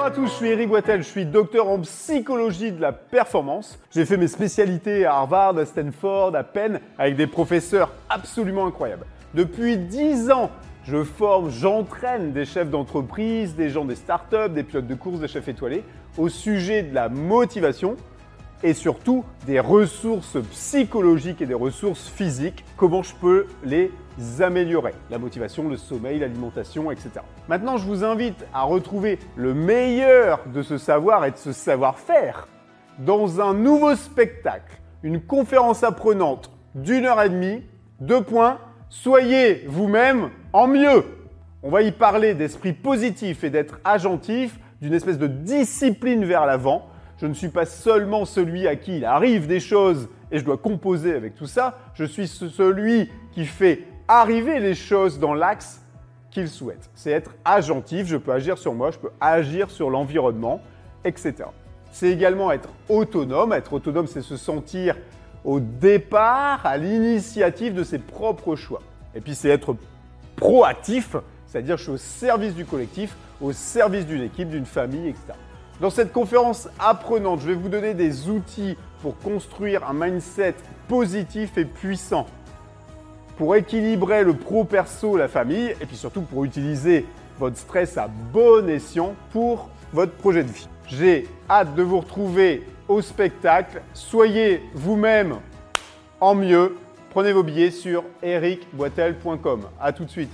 Bonjour à tous, je suis Eric Boitel, je suis docteur en psychologie de la performance. J'ai fait mes spécialités à Harvard, à Stanford, à Penn, avec des professeurs absolument incroyables. Depuis 10 ans, je forme, j'entraîne des chefs d'entreprise, des gens des startups, des pilotes de course, des chefs étoilés au sujet de la motivation et surtout des ressources psychologiques et des ressources physiques, comment je peux les améliorer? La motivation, le sommeil, l'alimentation, etc. Maintenant, je vous invite à retrouver le meilleur de ce savoir et de ce savoir-faire dans un nouveau spectacle, une conférence apprenante d'une heure et demie, deux points, soyez vous-même en mieux. On va y parler d'esprit positif et d'être agentif, d'une espèce de discipline vers l'avant. Je ne suis pas seulement celui à qui il arrive des choses et je dois composer avec tout ça, je suis celui qui fait arriver les choses dans l'axe qu'il souhaite. C'est être agentif, je peux agir sur moi, je peux agir sur l'environnement, etc. C'est également être autonome. Être autonome, c'est se sentir au départ, à l'initiative de ses propres choix. Et puis c'est être proactif, c'est-à-dire je suis au service du collectif, au service d'une équipe, d'une famille, etc. Dans cette conférence apprenante, je vais vous donner des outils pour construire un mindset positif et puissant, pour équilibrer le pro-perso, la famille, et puis surtout pour utiliser votre stress à bon escient pour votre projet de vie. J'ai hâte de vous retrouver au spectacle. Soyez vous-même en mieux. Prenez vos billets sur ericboitel.com. A tout de suite.